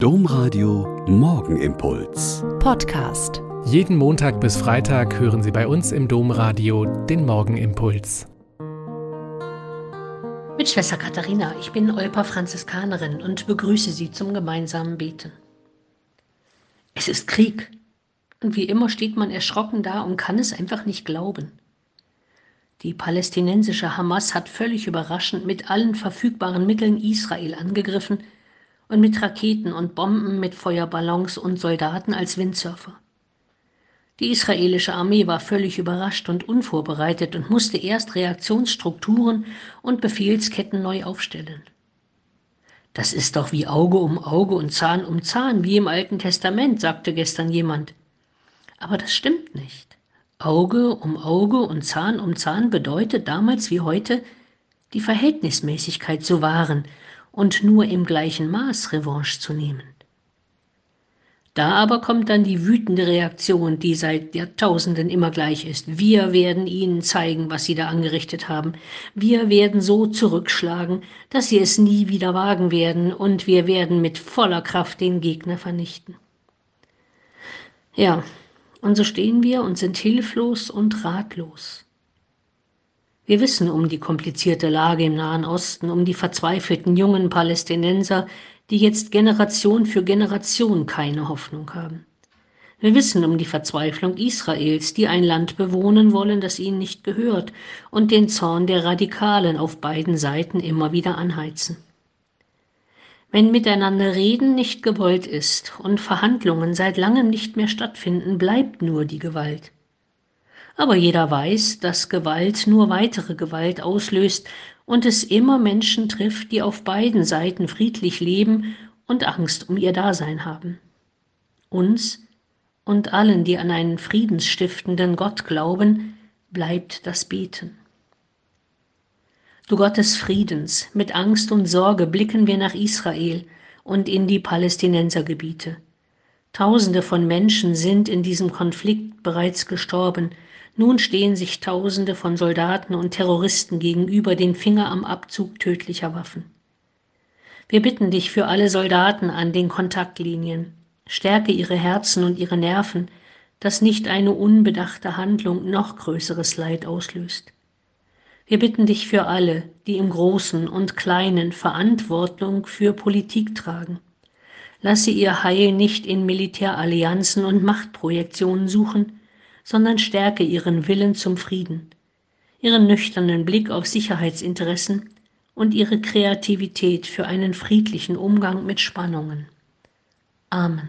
Domradio Morgenimpuls. Podcast. Jeden Montag bis Freitag hören Sie bei uns im Domradio den Morgenimpuls. Mit Schwester Katharina, ich bin Olpa Franziskanerin und begrüße Sie zum gemeinsamen Beten. Es ist Krieg. Und wie immer steht man erschrocken da und kann es einfach nicht glauben. Die palästinensische Hamas hat völlig überraschend mit allen verfügbaren Mitteln Israel angegriffen und mit Raketen und Bomben, mit Feuerballons und Soldaten als Windsurfer. Die israelische Armee war völlig überrascht und unvorbereitet und musste erst Reaktionsstrukturen und Befehlsketten neu aufstellen. Das ist doch wie Auge um Auge und Zahn um Zahn, wie im Alten Testament, sagte gestern jemand. Aber das stimmt nicht. Auge um Auge und Zahn um Zahn bedeutet damals wie heute, die Verhältnismäßigkeit zu wahren und nur im gleichen Maß Revanche zu nehmen. Da aber kommt dann die wütende Reaktion, die seit Jahrtausenden immer gleich ist. Wir werden ihnen zeigen, was sie da angerichtet haben. Wir werden so zurückschlagen, dass sie es nie wieder wagen werden, und wir werden mit voller Kraft den Gegner vernichten. Ja, und so stehen wir und sind hilflos und ratlos. Wir wissen um die komplizierte Lage im Nahen Osten, um die verzweifelten jungen Palästinenser, die jetzt Generation für Generation keine Hoffnung haben. Wir wissen um die Verzweiflung Israels, die ein Land bewohnen wollen, das ihnen nicht gehört, und den Zorn der Radikalen auf beiden Seiten immer wieder anheizen. Wenn miteinander Reden nicht gewollt ist und Verhandlungen seit langem nicht mehr stattfinden, bleibt nur die Gewalt. Aber jeder weiß, dass Gewalt nur weitere Gewalt auslöst und es immer Menschen trifft, die auf beiden Seiten friedlich leben und Angst um ihr Dasein haben. Uns und allen, die an einen friedensstiftenden Gott glauben, bleibt das Beten. Du Gott des Friedens, mit Angst und Sorge blicken wir nach Israel und in die Palästinensergebiete. Tausende von Menschen sind in diesem Konflikt bereits gestorben. Nun stehen sich Tausende von Soldaten und Terroristen gegenüber den Finger am Abzug tödlicher Waffen. Wir bitten dich für alle Soldaten an den Kontaktlinien. Stärke ihre Herzen und ihre Nerven, dass nicht eine unbedachte Handlung noch größeres Leid auslöst. Wir bitten dich für alle, die im Großen und Kleinen Verantwortung für Politik tragen. Lass sie ihr Heil nicht in Militärallianzen und Machtprojektionen suchen, sondern stärke ihren Willen zum Frieden, ihren nüchternen Blick auf Sicherheitsinteressen und ihre Kreativität für einen friedlichen Umgang mit Spannungen. Amen.